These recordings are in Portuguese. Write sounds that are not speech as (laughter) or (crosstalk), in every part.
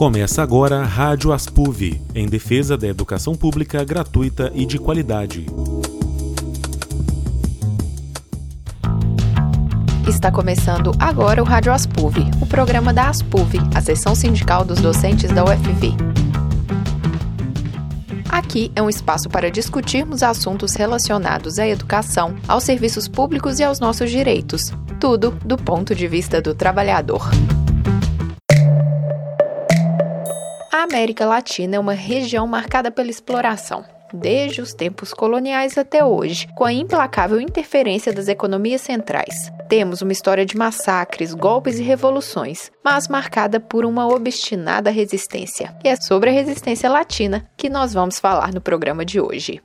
Começa agora a Rádio Aspuv, em defesa da educação pública gratuita e de qualidade. Está começando agora o Rádio Aspuv, o programa da Aspuv, a seção sindical dos docentes da UFV. Aqui é um espaço para discutirmos assuntos relacionados à educação, aos serviços públicos e aos nossos direitos. Tudo do ponto de vista do trabalhador. A América Latina é uma região marcada pela exploração, desde os tempos coloniais até hoje, com a implacável interferência das economias centrais. Temos uma história de massacres, golpes e revoluções, mas marcada por uma obstinada resistência. E é sobre a resistência latina que nós vamos falar no programa de hoje.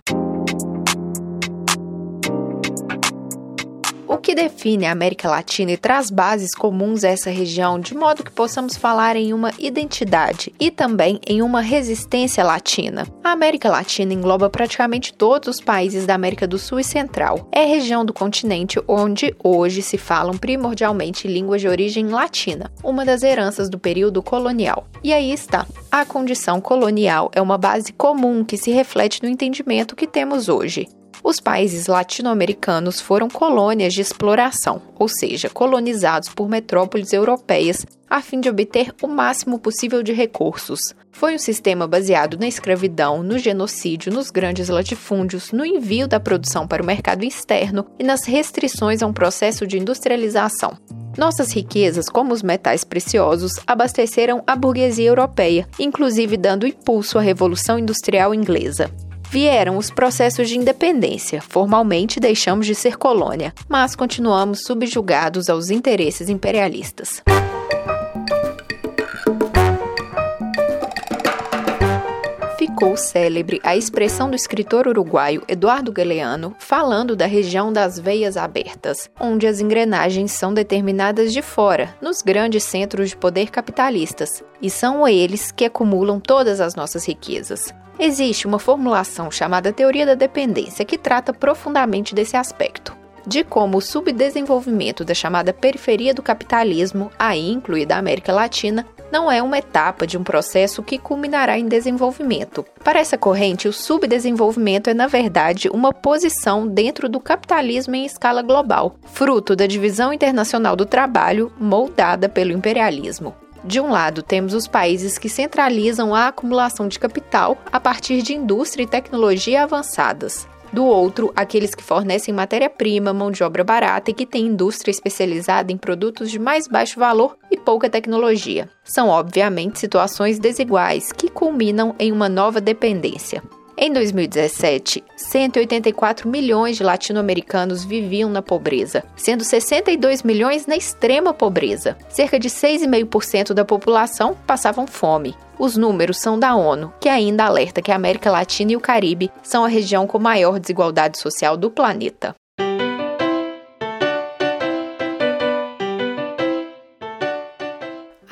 Que define a América Latina e traz bases comuns a essa região, de modo que possamos falar em uma identidade e também em uma resistência latina. A América Latina engloba praticamente todos os países da América do Sul e Central. É região do continente onde hoje se falam primordialmente línguas de origem latina, uma das heranças do período colonial. E aí está. A condição colonial é uma base comum que se reflete no entendimento que temos hoje. Os países latino-americanos foram colônias de exploração, ou seja, colonizados por metrópoles europeias a fim de obter o máximo possível de recursos. Foi um sistema baseado na escravidão, no genocídio, nos grandes latifúndios, no envio da produção para o mercado externo e nas restrições a um processo de industrialização. Nossas riquezas, como os metais preciosos, abasteceram a burguesia europeia, inclusive dando impulso à Revolução Industrial Inglesa. Vieram os processos de independência. Formalmente deixamos de ser colônia, mas continuamos subjugados aos interesses imperialistas. ficou célebre a expressão do escritor uruguaio Eduardo Galeano falando da região das veias abertas, onde as engrenagens são determinadas de fora, nos grandes centros de poder capitalistas, e são eles que acumulam todas as nossas riquezas. Existe uma formulação chamada teoria da dependência que trata profundamente desse aspecto de como o subdesenvolvimento da chamada periferia do capitalismo, aí incluída a América Latina, não é uma etapa de um processo que culminará em desenvolvimento. Para essa corrente, o subdesenvolvimento é, na verdade, uma posição dentro do capitalismo em escala global, fruto da divisão internacional do trabalho moldada pelo imperialismo. De um lado, temos os países que centralizam a acumulação de capital a partir de indústria e tecnologia avançadas. Do outro, aqueles que fornecem matéria-prima, mão de obra barata e que têm indústria especializada em produtos de mais baixo valor e pouca tecnologia. São, obviamente, situações desiguais que culminam em uma nova dependência. Em 2017, 184 milhões de latino-americanos viviam na pobreza, sendo 62 milhões na extrema pobreza. Cerca de 6,5% da população passavam fome. Os números são da ONU, que ainda alerta que a América Latina e o Caribe são a região com maior desigualdade social do planeta.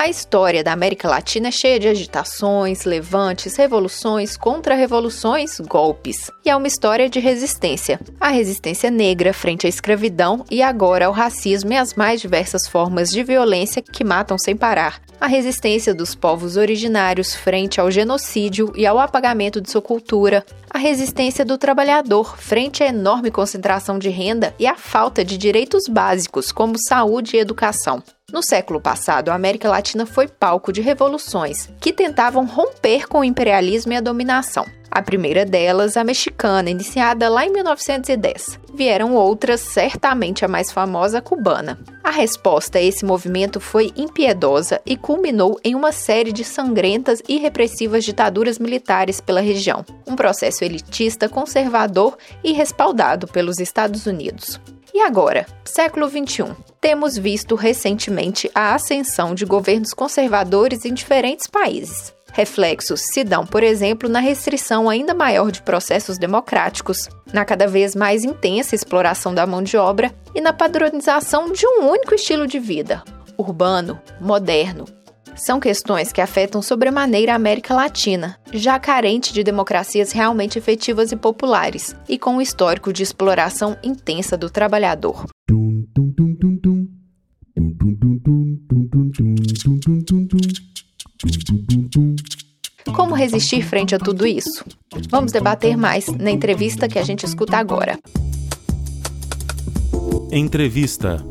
A história da América Latina é cheia de agitações, levantes, revoluções, contra-revoluções, golpes. E é uma história de resistência. A resistência negra frente à escravidão e agora ao racismo e às mais diversas formas de violência que matam sem parar. A resistência dos povos originários frente ao genocídio e ao apagamento de sua cultura. A resistência do trabalhador frente à enorme concentração de renda e à falta de direitos básicos como saúde e educação. No século passado, a América Latina foi palco de revoluções que tentavam romper com o imperialismo e a dominação. A primeira delas, a mexicana, iniciada lá em 1910. Vieram outras, certamente a mais famosa, cubana. A resposta a esse movimento foi impiedosa e culminou em uma série de sangrentas e repressivas ditaduras militares pela região. Um processo elitista, conservador e respaldado pelos Estados Unidos. E agora, século XXI, temos visto recentemente a ascensão de governos conservadores em diferentes países. Reflexos se dão, por exemplo, na restrição ainda maior de processos democráticos, na cada vez mais intensa exploração da mão de obra e na padronização de um único estilo de vida, urbano, moderno. São questões que afetam sobremaneira a América Latina, já carente de democracias realmente efetivas e populares, e com um histórico de exploração intensa do trabalhador. Como resistir frente a tudo isso? Vamos debater mais na entrevista que a gente escuta agora. Entrevista.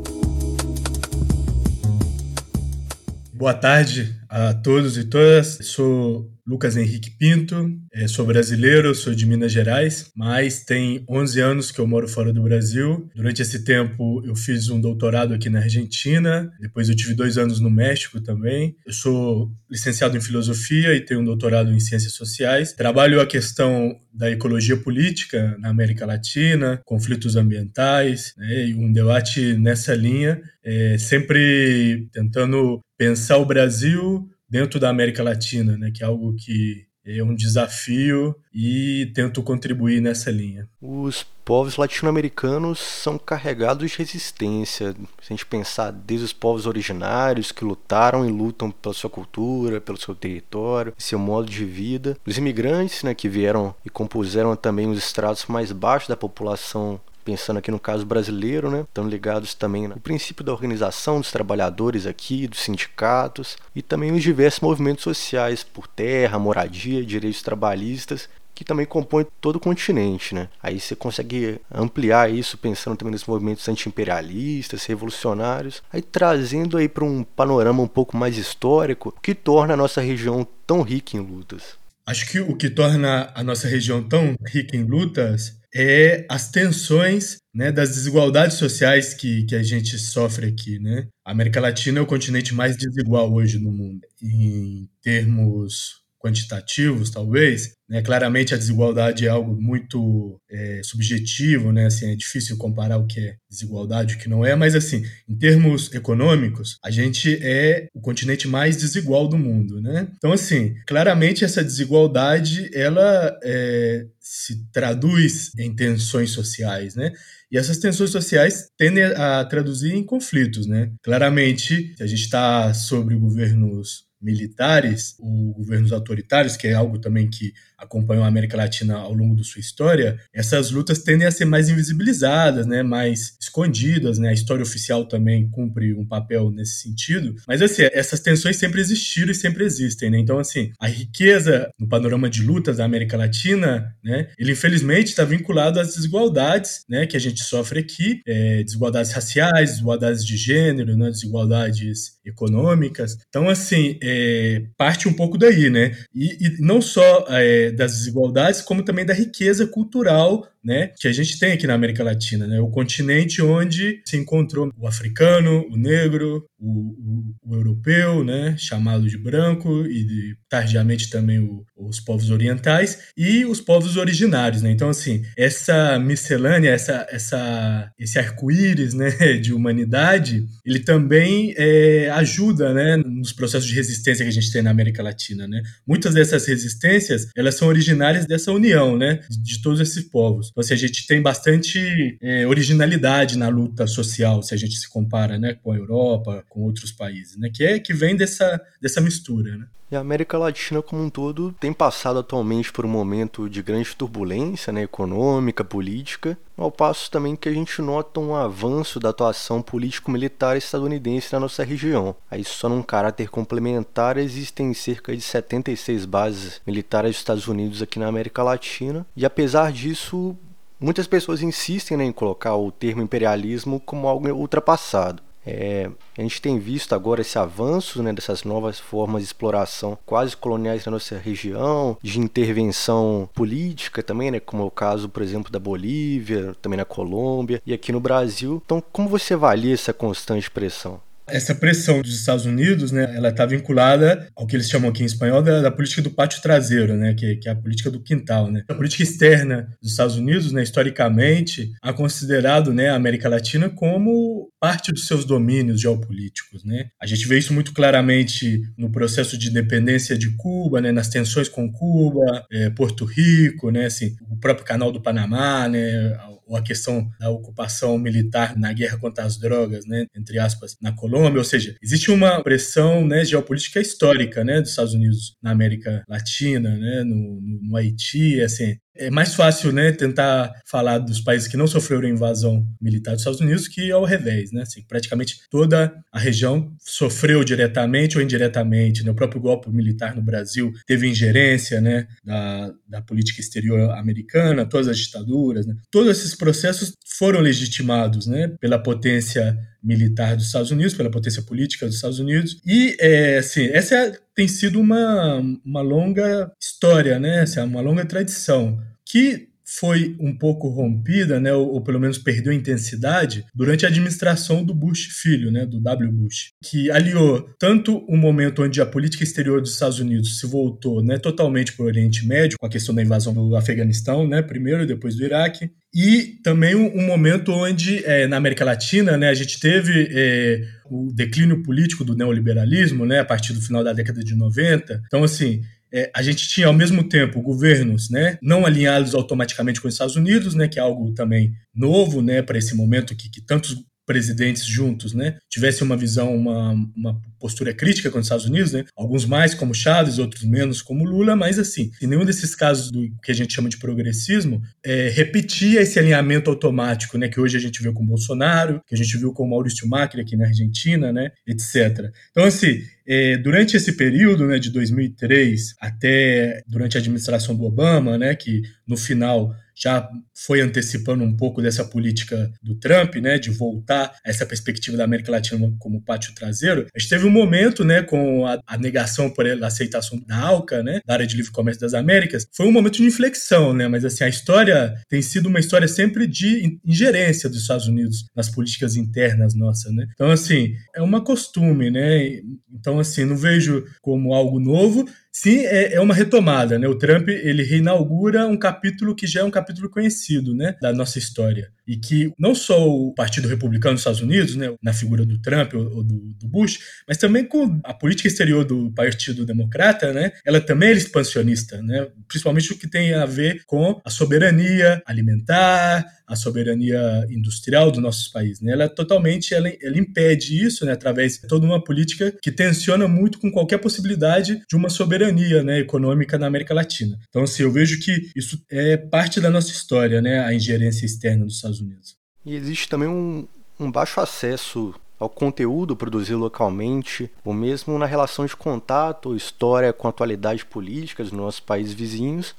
Boa tarde a todos e todas. Sou Lucas Henrique Pinto, é, sou brasileiro, sou de Minas Gerais, mas tem 11 anos que eu moro fora do Brasil. Durante esse tempo eu fiz um doutorado aqui na Argentina, depois eu tive dois anos no México também. Eu sou licenciado em filosofia e tenho um doutorado em ciências sociais. Trabalho a questão da ecologia política na América Latina, conflitos ambientais, né, e um debate nessa linha, é, sempre tentando pensar o Brasil dentro da América Latina, né, que é algo que é um desafio e tento contribuir nessa linha. Os povos latino-americanos são carregados de resistência. Se a gente pensar desde os povos originários que lutaram e lutam pela sua cultura, pelo seu território, seu modo de vida, os imigrantes, né, que vieram e compuseram também os estratos mais baixos da população pensando aqui no caso brasileiro, né? Estão ligados também no princípio da organização dos trabalhadores aqui, dos sindicatos e também os diversos movimentos sociais por terra, moradia, direitos trabalhistas que também compõem todo o continente, né? Aí você consegue ampliar isso pensando também nos movimentos anti-imperialistas, revolucionários, aí trazendo aí para um panorama um pouco mais histórico, que torna a nossa região tão rica em lutas. Acho que o que torna a nossa região tão rica em lutas é as tensões né, das desigualdades sociais que, que a gente sofre aqui. Né? A América Latina é o continente mais desigual hoje no mundo, em termos quantitativos, talvez, né? claramente a desigualdade é algo muito é, subjetivo, né? assim, é difícil comparar o que é desigualdade e o que não é, mas assim, em termos econômicos, a gente é o continente mais desigual do mundo. Né? Então, assim, claramente essa desigualdade ela é, se traduz em tensões sociais, né? E essas tensões sociais tendem a traduzir em conflitos, né? Claramente, se a gente está sobre governos militares ou governos autoritários, que é algo também que acompanhou a América Latina ao longo da sua história, essas lutas tendem a ser mais invisibilizadas, né, mais escondidas, né? A história oficial também cumpre um papel nesse sentido. Mas assim, essas tensões sempre existiram e sempre existem, né? Então assim, a riqueza no panorama de lutas da América Latina, né, ele infelizmente está vinculado às desigualdades, né, que a gente sofre aqui, é, desigualdades raciais, desigualdades de gênero, né, desigualdades econômicas. Então assim, é, parte um pouco daí, né? E, e não só é, das desigualdades, como também da riqueza cultural né, que a gente tem aqui na América Latina, né, o continente onde se encontrou o africano, o negro, o, o, o europeu, né, chamado de branco, e de, tardiamente também o, os povos orientais, e os povos originários. Né? Então, assim, essa miscelânea, essa, essa, esse arco-íris né, (laughs) de humanidade, ele também é, ajuda né, nos processos de resistência que a gente tem na América Latina. Né? Muitas dessas resistências, elas são originárias dessa união né, de, de todos esses povos. Então, assim, a gente tem bastante é, originalidade na luta social, se a gente se compara né, com a Europa, com outros países, né, que, é, que vem dessa, dessa mistura. Né? E a América Latina como um todo tem passado atualmente por um momento de grande turbulência né, econômica, política, ao passo também que a gente nota um avanço da atuação político-militar estadunidense na nossa região. Aí só num caráter complementar existem cerca de 76 bases militares dos Estados Unidos aqui na América Latina, e apesar disso, muitas pessoas insistem né, em colocar o termo imperialismo como algo ultrapassado. É, a gente tem visto agora esse avanço né, dessas novas formas de exploração quase coloniais na nossa região, de intervenção política também, né, como é o caso, por exemplo, da Bolívia, também na Colômbia e aqui no Brasil. Então, como você avalia essa constante pressão? Essa pressão dos Estados Unidos, né, ela está vinculada ao que eles chamam aqui em espanhol da, da política do pátio traseiro, né, que, que, é a política do quintal, né. A política externa dos Estados Unidos, né, historicamente, ha considerado, né, a América Latina como parte dos seus domínios geopolíticos, né. A gente vê isso muito claramente no processo de independência de Cuba, né, nas tensões com Cuba, é, Porto Rico, né, assim, o próprio Canal do Panamá, né, ou a questão da ocupação militar na guerra contra as drogas, né, entre aspas, na Colômbia, ou seja, existe uma pressão né, geopolítica histórica né, dos Estados Unidos na América Latina, né, no, no Haiti, assim, é mais fácil, né, tentar falar dos países que não sofreram invasão militar dos Estados Unidos que ao revés, né? Assim, praticamente toda a região sofreu diretamente ou indiretamente. Né? O próprio golpe militar no Brasil teve ingerência, né, da, da política exterior americana, todas as ditaduras, né? Todos esses processos foram legitimados, né, pela potência militar dos Estados Unidos, pela potência política dos Estados Unidos. E, é, assim, essa é, tem sido uma, uma longa história, né? Assim, uma longa tradição que foi um pouco rompida, né, ou, ou, pelo menos perdeu intensidade, durante a administração do Bush filho, né, do W. Bush, que aliou tanto o momento onde a política exterior dos Estados Unidos se voltou né, totalmente para o Oriente Médio, com a questão da invasão do Afeganistão, né, primeiro e depois do Iraque, e também um, um momento onde, é, na América Latina, né, a gente teve é, o declínio político do neoliberalismo, né, a partir do final da década de 90. Então, assim, é, a gente tinha ao mesmo tempo governos né, não alinhados automaticamente com os Estados Unidos, né, que é algo também novo né, para esse momento que, que tantos presidentes juntos, né, tivessem uma visão, uma, uma postura crítica com os Estados Unidos, né, alguns mais como Chaves, outros menos como Lula, mas assim, em nenhum desses casos do que a gente chama de progressismo é, repetia esse alinhamento automático, né, que hoje a gente viu com Bolsonaro, que a gente viu com Maurício Macri aqui na Argentina, né, etc. Então assim, é, durante esse período, né, de 2003 até durante a administração do Obama, né, que no final já foi antecipando um pouco dessa política do Trump, né, de voltar a essa perspectiva da América Latina como pátio traseiro. A gente teve um momento, né, com a, a negação por a aceitação da ALCA, né, da área de livre comércio das Américas, foi um momento de inflexão, né, mas assim a história tem sido uma história sempre de ingerência dos Estados Unidos nas políticas internas nossas, né. Então assim é uma costume, né. Então assim não vejo como algo novo, Sim, é, é, uma retomada, né? O Trump ele reinaugura um capítulo que já é um capítulo conhecido, né, da nossa história e que não só o Partido Republicano dos Estados Unidos, né, na figura do Trump ou do, do, Bush, mas também com a política exterior do Partido Democrata, né, ela também é expansionista, né, principalmente o que tem a ver com a soberania alimentar, a soberania industrial dos nossos países. Né, ela totalmente ela, ela impede isso, né, através de toda uma política que tensiona muito com qualquer possibilidade de uma soberania, né, econômica na América Latina. Então, assim, eu vejo que isso é parte da nossa história, né, a ingerência externa dos Estados Unidos. E existe também um, um baixo acesso ao conteúdo produzido localmente, ou mesmo na relação de contato ou história com a atualidade política dos nossos países vizinhos,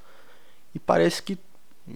e parece que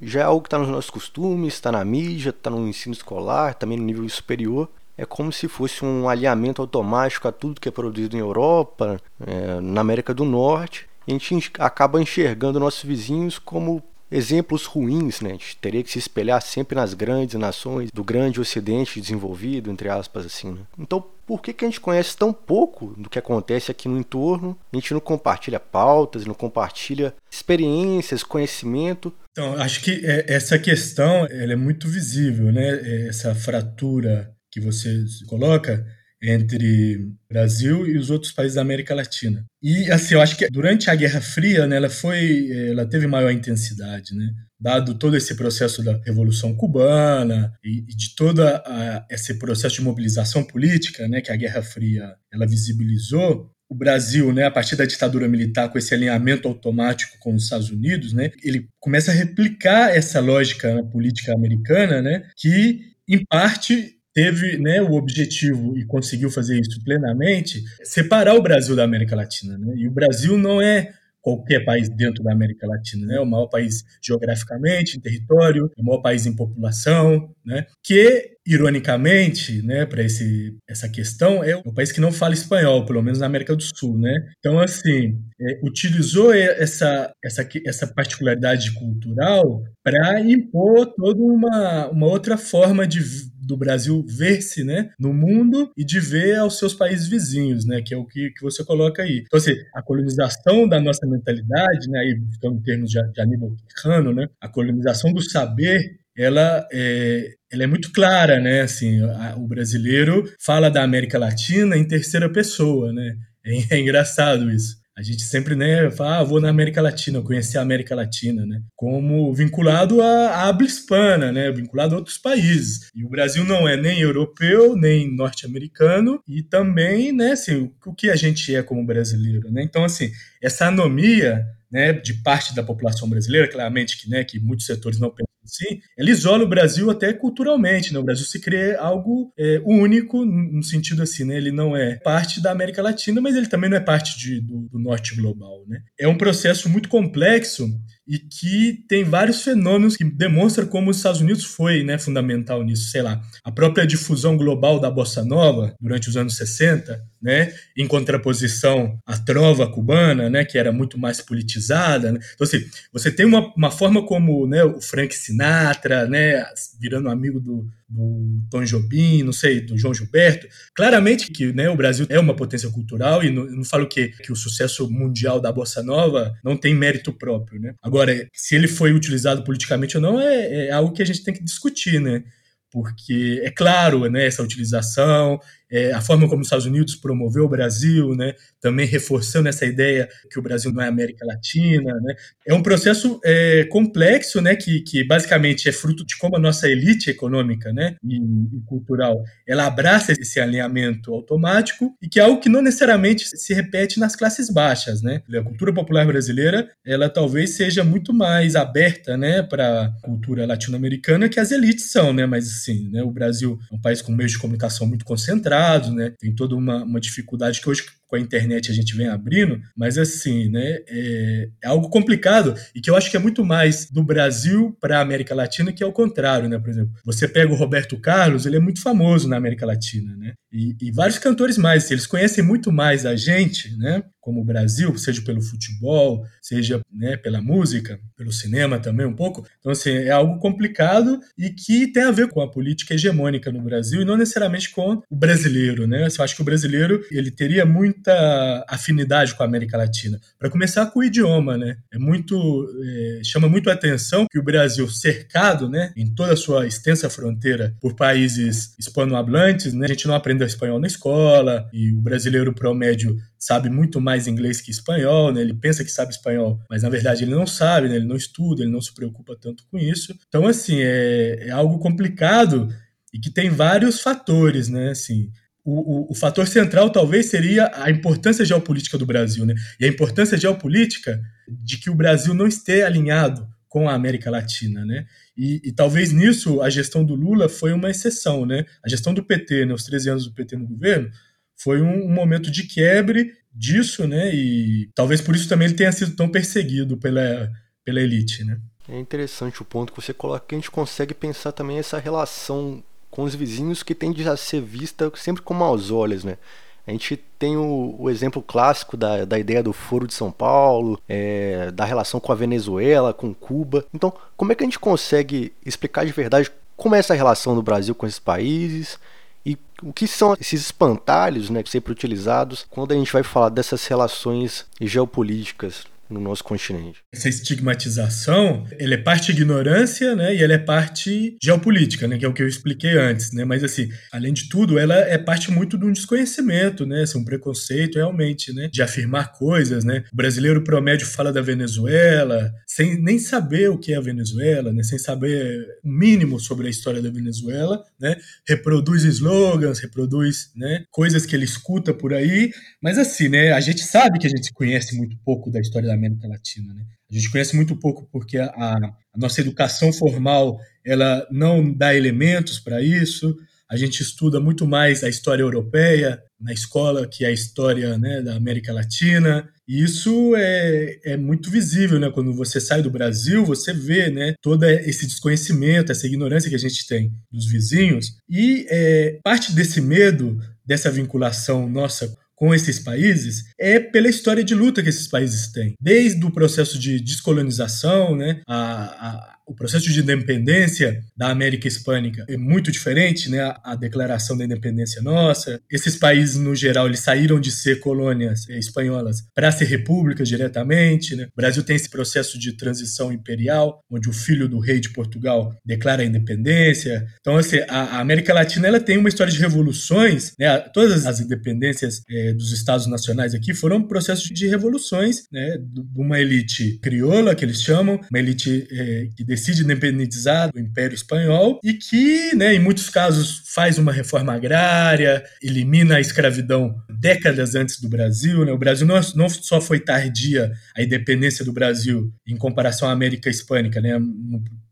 já é algo que está nos nossos costumes, está na mídia, está no ensino escolar, também no nível superior. É como se fosse um alinhamento automático a tudo que é produzido em Europa, é, na América do Norte. A gente acaba enxergando nossos vizinhos como exemplos ruins, né? A gente teria que se espelhar sempre nas grandes nações do grande ocidente desenvolvido, entre aspas, assim, né? Então, por que, que a gente conhece tão pouco do que acontece aqui no entorno? A gente não compartilha pautas, não compartilha experiências, conhecimento. Então, acho que é, essa questão ela é muito visível, né? É, essa fratura que você coloca entre Brasil e os outros países da América Latina. E assim, eu acho que durante a Guerra Fria, né, ela foi, ela teve maior intensidade, né? Dado todo esse processo da Revolução Cubana e, e de toda a, esse processo de mobilização política, né, que a Guerra Fria ela visibilizou, o Brasil, né, a partir da ditadura militar, com esse alinhamento automático com os Estados Unidos, né, ele começa a replicar essa lógica política americana, né, que em parte teve né, o objetivo e conseguiu fazer isso plenamente, separar o Brasil da América Latina. Né? E o Brasil não é qualquer país dentro da América Latina, né? É o maior país geograficamente, em território, é o maior país em população, né? Que ironicamente, né, para essa questão é o país que não fala espanhol, pelo menos na América do Sul, né? Então assim, é, utilizou essa essa essa particularidade cultural para impor toda uma uma outra forma de do Brasil ver-se né, no mundo e de ver aos seus países vizinhos, né, que é o que, que você coloca aí. Então, assim, a colonização da nossa mentalidade, né, aí, então, em termos de, de Aníbal Quijano, né, a colonização do saber ela é, ela é muito clara, né? Assim, a, o brasileiro fala da América Latina em terceira pessoa, né? É, é engraçado isso. A gente sempre, né, fala, ah, vou na América Latina, conhecer a América Latina, né, como vinculado à habla hispana, né, vinculado a outros países. E o Brasil não é nem europeu, nem norte-americano, e também, né, assim, o que a gente é como brasileiro, né? Então, assim, essa anomia né, de parte da população brasileira, claramente que, né, que muitos setores não pensam assim, ela isola o Brasil até culturalmente, né? O Brasil se crê algo é, único no sentido assim, né? Ele não é parte da América Latina, mas ele também não é parte de, do, do norte global, né? É um processo muito complexo e que tem vários fenômenos que demonstram como os Estados Unidos foi né, fundamental nisso. Sei lá, a própria difusão global da bossa nova durante os anos 60, né, em contraposição à trova cubana, né, que era muito mais politizada. Né? Então, assim, você tem uma, uma forma como né, o Frank Sinatra, né, virando amigo do, do Tom Jobim, não sei, do João Gilberto. Claramente que né, o Brasil é uma potência cultural e não, não falo que, que o sucesso mundial da Bossa Nova não tem mérito próprio. Né? Agora, se ele foi utilizado politicamente ou não é, é algo que a gente tem que discutir, né? porque é claro né, essa utilização, é, a forma como os Estados Unidos promoveu o Brasil, né, também reforçando essa ideia que o Brasil não é América Latina. Né, é um processo é, complexo né, que, que basicamente é fruto de como a nossa elite econômica né, e, e, cultural ela abraça esse alinhamento automático e que é algo que não necessariamente se repete nas classes baixas. Né. A cultura popular brasileira ela talvez seja muito mais aberta né, para a cultura latino-americana que as elites são, né, mas assim, né, o Brasil é um país com meios de comunicação muito concentrados, né? Tem toda uma, uma dificuldade que hoje com a internet a gente vem abrindo, mas assim, né, é, é, algo complicado e que eu acho que é muito mais do Brasil para a América Latina que é o contrário, né? Por exemplo, você pega o Roberto Carlos, ele é muito famoso na América Latina, né? E, e vários cantores mais, eles conhecem muito mais a gente, né? Como o Brasil, seja pelo futebol, seja né, pela música, pelo cinema também um pouco. Então, assim, é algo complicado e que tem a ver com a política hegemônica no Brasil e não necessariamente com o brasileiro, né? Eu acho que o brasileiro, ele teria muito muita afinidade com a América Latina. Para começar com o idioma, né? É muito é, chama muito a atenção que o Brasil cercado, né, em toda a sua extensa fronteira por países hispanohablantes, né? A gente não aprende espanhol na escola e o brasileiro promédio sabe muito mais inglês que espanhol, né? Ele pensa que sabe espanhol, mas na verdade ele não sabe, né? Ele não estuda, ele não se preocupa tanto com isso. Então assim é, é algo complicado e que tem vários fatores, né? Assim, o, o, o, fator central talvez seria a importância geopolítica do Brasil, né? E a importância geopolítica de que o Brasil não esteja alinhado com a América Latina, né? E, e, talvez nisso a gestão do Lula foi uma exceção, né? A gestão do PT, né, os 13 anos do PT no governo, foi um, um momento de quebre disso, né? E talvez por isso também ele tenha sido tão perseguido pela, pela elite, né? É interessante o ponto que você coloca, que a gente consegue pensar também essa relação com os vizinhos que tende a ser vista sempre com maus olhos, né? A gente tem o, o, exemplo clássico da, da ideia do Foro de São Paulo, é, da relação com a Venezuela, com Cuba. Então, como é que a gente consegue explicar de verdade como é essa relação do Brasil com esses países e o que são esses espantalhos né, sempre utilizados quando a gente vai falar dessas relações geopolíticas no nosso continente. Essa estigmatização, ele é parte ignorância, né, e ela é parte geopolítica, né, que é o que eu expliquei antes, né, mas assim, além de tudo, ela é parte muito de um desconhecimento, né, assim, um preconceito realmente, né, de afirmar coisas, né. O brasileiro promédio fala da Venezuela sem nem saber o que é a Venezuela, né, sem saber o mínimo sobre a história da Venezuela, né, reproduz slogans, reproduz, né, coisas que ele escuta por aí, mas assim, né, a gente sabe que a gente conhece muito pouco da história da América Latina. Né? A gente conhece muito pouco porque a, a nossa educação formal ela não dá elementos para isso. A gente estuda muito mais a história europeia na escola que a história né, da América Latina. E isso é, é muito visível, né? Quando você sai do Brasil, você vê né, todo esse desconhecimento, essa ignorância que a gente tem dos vizinhos. E é, parte desse medo, dessa vinculação nossa com esses países é pela história de luta que esses países têm. Desde o processo de descolonização, né, a, o processo de independência da América Hispânica é muito diferente, né? A declaração da independência nossa. Esses países, no geral, eles saíram de ser colônias espanholas para ser repúblicas diretamente, né? O Brasil tem esse processo de transição imperial, onde o filho do rei de Portugal declara a independência. Então, assim, a, América Latina ela tem uma história de revoluções, né? Todas as independências é, dos estados nacionais aqui foram processos de revoluções, né? De uma elite crioula, que eles chamam, uma elite é, que decide independizar do Império Espanhol e que, né, em muitos casos, faz uma reforma agrária, elimina a escravidão décadas antes do Brasil. Né? O Brasil não, não só foi tardia a independência do Brasil em comparação à América Hispânica, né?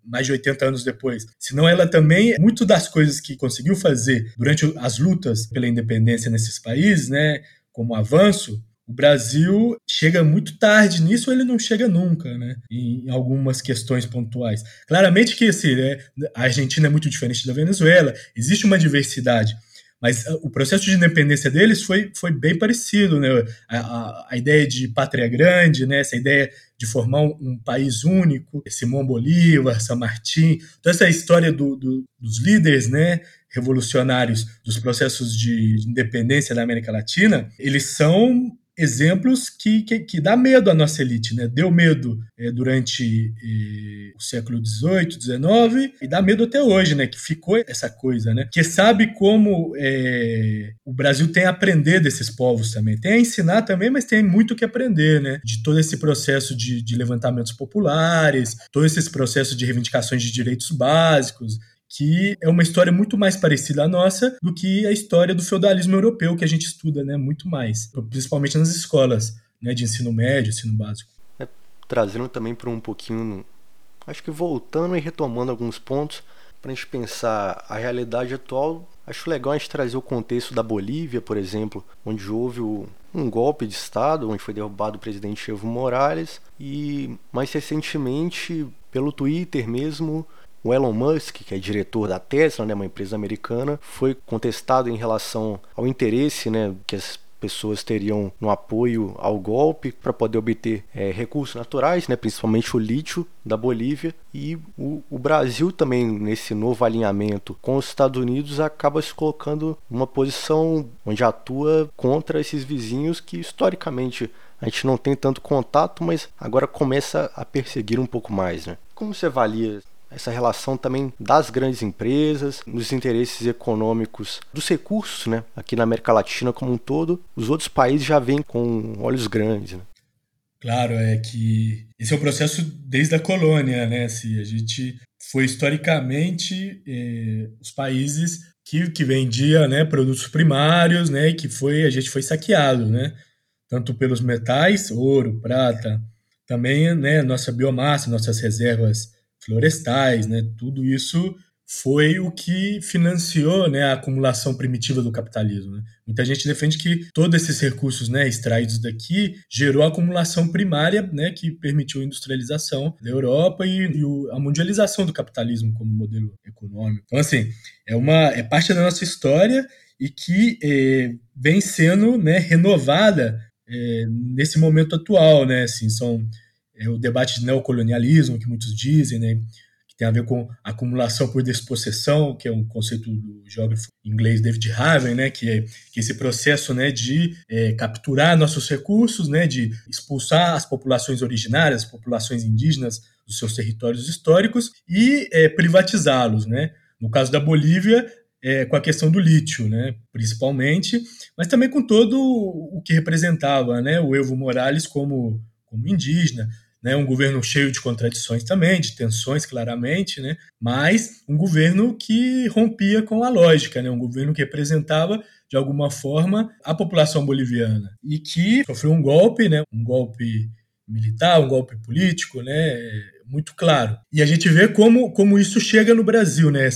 mais de 80 anos depois, senão ela também, muito das coisas que conseguiu fazer durante as lutas pela independência nesses países, né, como avanço, o Brasil chega muito tarde nisso, ele não chega nunca, né? Em algumas questões pontuais. Claramente que assim, né, a Argentina é muito diferente da Venezuela, existe uma diversidade, mas ah, o processo de independência deles foi, foi bem parecido, né? A, a, a ideia de pátria grande, né? Essa ideia de formar um, um país único, Simão Bolívar, San Martín, toda essa história do, do, dos líderes, né? Revolucionários dos processos de independência da América Latina, eles são exemplos que, que, que, dá medo à nossa elite, né? Deu medo é, durante é, o século XVIII, XIX e dá medo até hoje, né? Que ficou essa coisa, né? Que sabe como é, o Brasil tem a aprender desses povos também, tem a ensinar também, mas tem muito o que aprender, né? De todo esse processo de, de levantamentos populares, todos esses processos de reivindicações de direitos básicos que é uma história muito mais parecida à nossa do que a história do feudalismo europeu que a gente estuda, né, muito mais, principalmente nas escolas, né, de ensino médio, ensino básico. É, trazendo também para um pouquinho, acho que voltando e retomando alguns pontos para a gente pensar a realidade atual, acho legal a gente trazer o contexto da Bolívia, por exemplo, onde houve o, um golpe de Estado, onde foi derrubado o presidente Evo Morales, e mais recentemente, pelo Twitter mesmo, o Elon Musk, que é diretor da Tesla, né, uma empresa americana, foi contestado em relação ao interesse né, que as pessoas teriam no apoio ao golpe para poder obter é, recursos naturais, né, principalmente o lítio da Bolívia. E o, o, Brasil também, nesse novo alinhamento com os Estados Unidos, acaba se colocando numa posição onde atua contra esses vizinhos que historicamente a gente não tem tanto contato, mas agora começa a perseguir um pouco mais. Né? Como você avalia essa relação também das grandes empresas, nos interesses econômicos, dos recursos, né? Aqui na América Latina como um todo, os outros países já vêm com olhos grandes, né? Claro, é que esse é um processo desde a colônia, né? Assim, a gente foi historicamente eh, os países que, que vendia né, produtos primários, né? E que foi a gente foi saqueado, né? Tanto pelos metais, ouro, prata, também né, nossa biomassa, nossas reservas florestais, né? Tudo isso foi o que financiou né, a acumulação primitiva do capitalismo. Né? Muita gente defende que todos esses recursos né, extraídos daqui gerou a acumulação primária né, que permitiu a industrialização da Europa e, e o, a mundialização do capitalismo como modelo econômico. Então, assim, é, uma, é parte da nossa história e que é, vem sendo né, renovada é, nesse momento atual. Né? Assim, são é o debate de neocolonialismo, que muitos dizem, né, que tem a ver com acumulação por despossessão, que é um conceito do geógrafo inglês David Haven, né, que é que esse processo né, de é, capturar nossos recursos, né, de expulsar as populações originárias, as populações indígenas dos seus territórios históricos e é, privatizá-los. Né? No caso da Bolívia, é, com a questão do lítio, né, principalmente, mas também com todo o que representava né, o Evo Morales como, como indígena, né, um governo cheio de contradições também, de tensões claramente, né, mas um governo que rompia com a lógica, né, um governo que representava de alguma forma a população boliviana. E que sofreu um golpe, né, um golpe militar, um golpe político, né, muito claro. E a gente vê como, como isso chega no Brasil, né?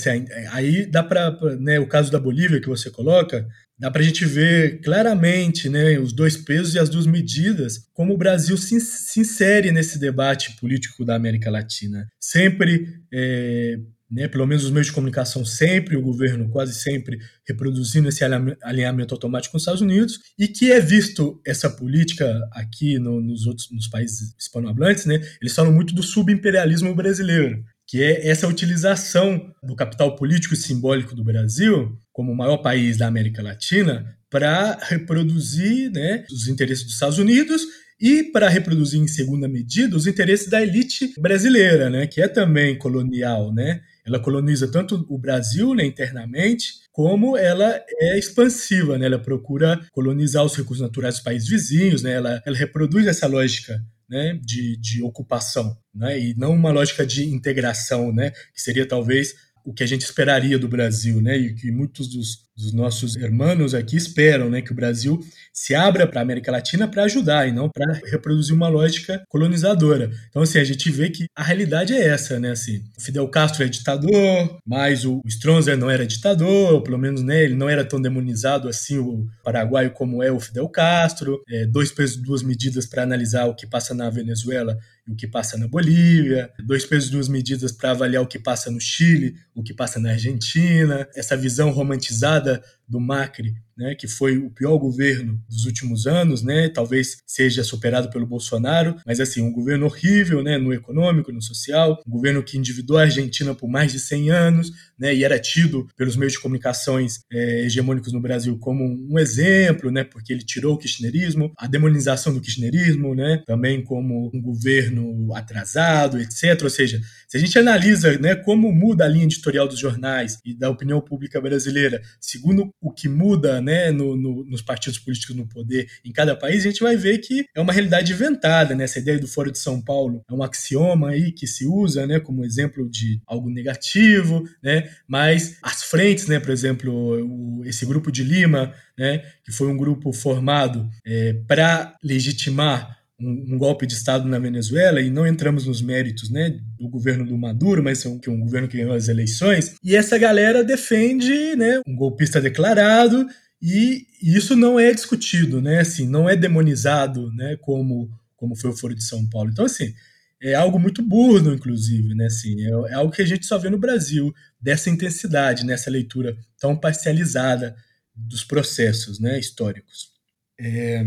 Aí dá para, né, o caso da Bolívia que você coloca, dá para a gente ver claramente né, os dois pesos e as duas medidas, como o Brasil se, se insere nesse debate político da América Latina. Sempre, é, né, pelo menos os meios de comunicação, sempre, o governo quase sempre reproduzindo esse alinhamento automático com os Estados Unidos, e que é visto essa política aqui no, nos outros nos países hispanohablantes, né, eles falam muito do subimperialismo brasileiro que é essa utilização do capital político e simbólico do Brasil, como o maior país da América Latina, para reproduzir né, os interesses dos Estados Unidos e para reproduzir, em segunda medida, os interesses da elite brasileira, né, que é também colonial. Né? Ela coloniza tanto o Brasil né, internamente, como ela é expansiva. Né? Ela procura colonizar os recursos naturais dos países vizinhos, né? ela, ela reproduz essa lógica né, de, de ocupação, né, e não uma lógica de integração, né, que seria talvez o que a gente esperaria do Brasil, né? E que muitos dos, dos nossos irmãos aqui esperam, né? Que o Brasil se abra para a América Latina para ajudar e não para reproduzir uma lógica colonizadora. Então, assim, a gente vê que a realidade é essa, né? Assim, Fidel Castro é ditador, mas o Stronzer não era ditador, ou pelo menos né, ele não era tão demonizado assim o paraguaio como é o Fidel Castro. É, dois pesos, duas medidas para analisar o que passa na Venezuela o que passa na Bolívia, dois pesos, duas medidas para avaliar o que passa no Chile, o que passa na Argentina, essa visão romantizada do Macri né, que foi o pior governo dos últimos anos, né, talvez seja superado pelo Bolsonaro, mas assim, um governo horrível, né, no econômico, no social, um governo que endividou a Argentina por mais de 100 anos, né, e era tido pelos meios de comunicações é, hegemônicos no Brasil como um exemplo, né, porque ele tirou o kirchnerismo, a demonização do kirchnerismo, né, também como um governo atrasado, etc. Ou seja, se a gente analisa, né, como muda a linha editorial dos jornais e da opinião pública brasileira, segundo o que muda, né, no, no, nos partidos políticos no poder em cada país, a gente vai ver que é uma realidade inventada, né? Essa ideia do Foro de São Paulo é um axioma aí que se usa, né, como exemplo de algo negativo, né? Mas as frentes, né, por exemplo, o, esse grupo de Lima, né, que foi um grupo formado é, para legitimar um, um, golpe de Estado na Venezuela, e não entramos nos méritos né, do governo do Maduro, mas é um, que é um governo que ganhou as eleições, e essa galera defende né, um golpista declarado e isso não é discutido, né? Assim, não é demonizado, né? Como como foi o Foro de São Paulo. Então, assim, é algo muito burdo, inclusive, né? Assim, é, é algo que a gente só vê no Brasil dessa intensidade, nessa leitura tão parcializada dos processos, né? Históricos. É,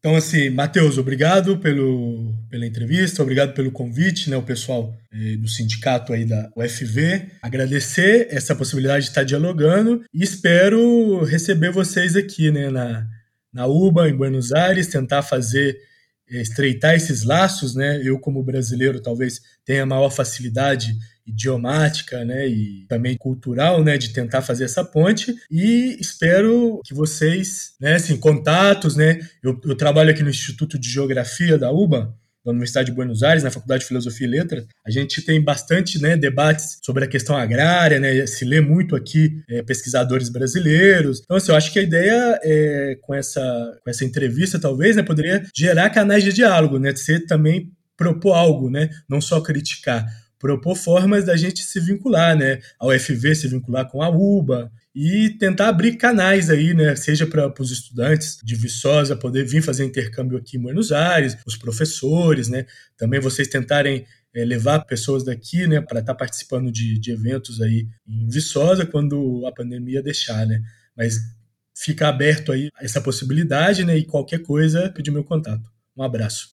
então, assim, Matheus, obrigado pelo, pela entrevista, obrigado pelo convite, né, o pessoal eh, do sindicato aí da UFV. Agradecer essa possibilidade de estar dialogando e espero receber vocês aqui, né, na, na UBA, em Buenos Aires, tentar fazer eh, estreitar esses laços, né? Eu como brasileiro talvez tenha maior facilidade idiomática, né, e também cultural, né, de tentar fazer essa ponte. E espero que vocês, né, assim, contatos, né, eu, eu trabalho aqui no Instituto de Geografia da UBA, da Universidade de Buenos Aires, na Faculdade de Filosofia e Letras, a gente tem bastante né, debates sobre a questão agrária, né, se lê muito aqui é, pesquisadores brasileiros. Então, assim, eu acho que a ideia é, com, essa, com essa entrevista, talvez, né, poderia gerar canais de diálogo, né, de ser também propor algo, né, não só criticar propor formas da gente se vincular, né? A UFV se vincular com a UBA e tentar abrir canais aí, né? Seja para os estudantes de Viçosa poder vir fazer intercâmbio aqui em Buenos Aires, os professores, né? Também vocês tentarem é, levar pessoas daqui, né, para estar tá participando de, de eventos aí em Viçosa quando a pandemia deixar, né? Mas fica aberto aí essa possibilidade, né? E qualquer coisa, pedir meu contato. Um abraço.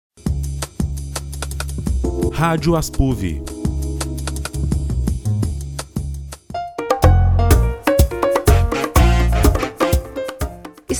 Rádio Aspuv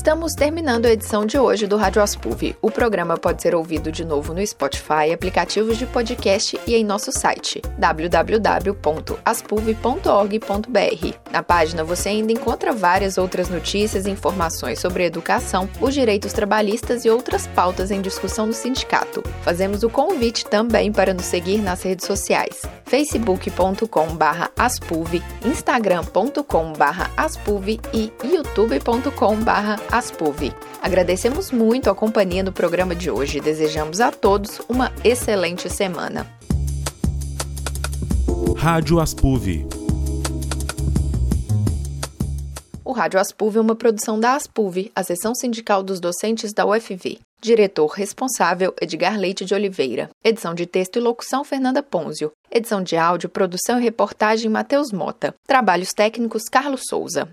Estamos terminando a edição de hoje do Rádio Aspuv. O programa pode ser ouvido de novo no Spotify, aplicativos de podcast e em nosso site www.aspuv.org.br. Na página você ainda encontra várias outras notícias e informações sobre educação, os direitos trabalhistas e outras pautas em discussão no sindicato. Fazemos o convite também para nos seguir nas redes sociais: facebook.com/aspuv, instagram.com/aspuv e youtube.com/aspuv Agradecemos muito a companhia no programa de hoje e desejamos a todos uma excelente semana. Rádio Aspuv. O Rádio Aspuv é uma produção da Aspuv, a seção sindical dos docentes da UFV. Diretor responsável Edgar Leite de Oliveira. Edição de texto e locução Fernanda Ponzio. Edição de áudio, produção e reportagem Matheus Mota. Trabalhos técnicos Carlos Souza.